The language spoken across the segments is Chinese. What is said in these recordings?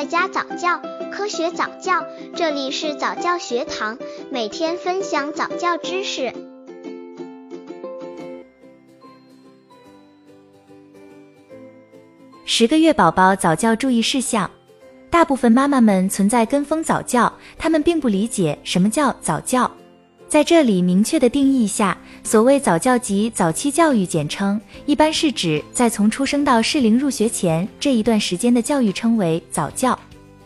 在家早教，科学早教，这里是早教学堂，每天分享早教知识。十个月宝宝早教注意事项，大部分妈妈们存在跟风早教，她们并不理解什么叫早教。在这里明确的定义一下，所谓早教及早期教育简称，一般是指在从出生到适龄入学前这一段时间的教育称为早教。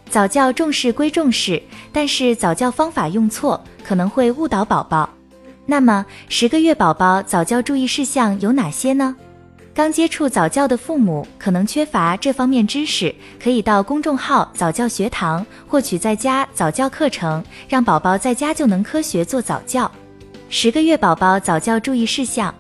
早教重视归重视，但是早教方法用错可能会误导宝宝。那么十个月宝宝早教注意事项有哪些呢？刚接触早教的父母可能缺乏这方面知识，可以到公众号早教学堂获取在家早教课程，让宝宝在家就能科学做早教。十个月宝宝早教注意事项。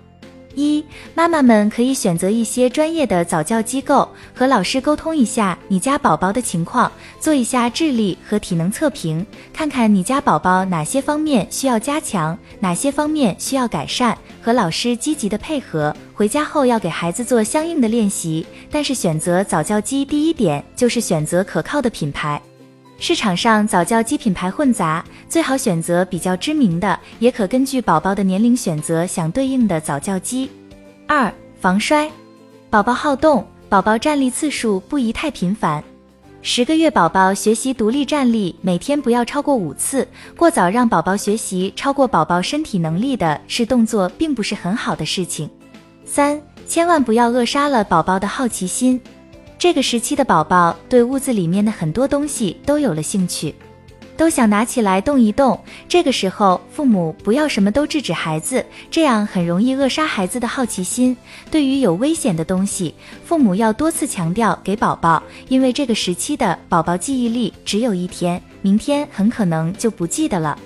一，妈妈们可以选择一些专业的早教机构，和老师沟通一下你家宝宝的情况，做一下智力和体能测评，看看你家宝宝哪些方面需要加强，哪些方面需要改善，和老师积极的配合。回家后要给孩子做相应的练习。但是选择早教机，第一点就是选择可靠的品牌。市场上早教机品牌混杂，最好选择比较知名的，也可根据宝宝的年龄选择相对应的早教机。二、防摔，宝宝好动，宝宝站立次数不宜太频繁。十个月宝宝学习独立站立，每天不要超过五次。过早让宝宝学习超过宝宝身体能力的是动作，并不是很好的事情。三、千万不要扼杀了宝宝的好奇心。这个时期的宝宝对屋子里面的很多东西都有了兴趣，都想拿起来动一动。这个时候，父母不要什么都制止孩子，这样很容易扼杀孩子的好奇心。对于有危险的东西，父母要多次强调给宝宝，因为这个时期的宝宝记忆力只有一天，明天很可能就不记得了。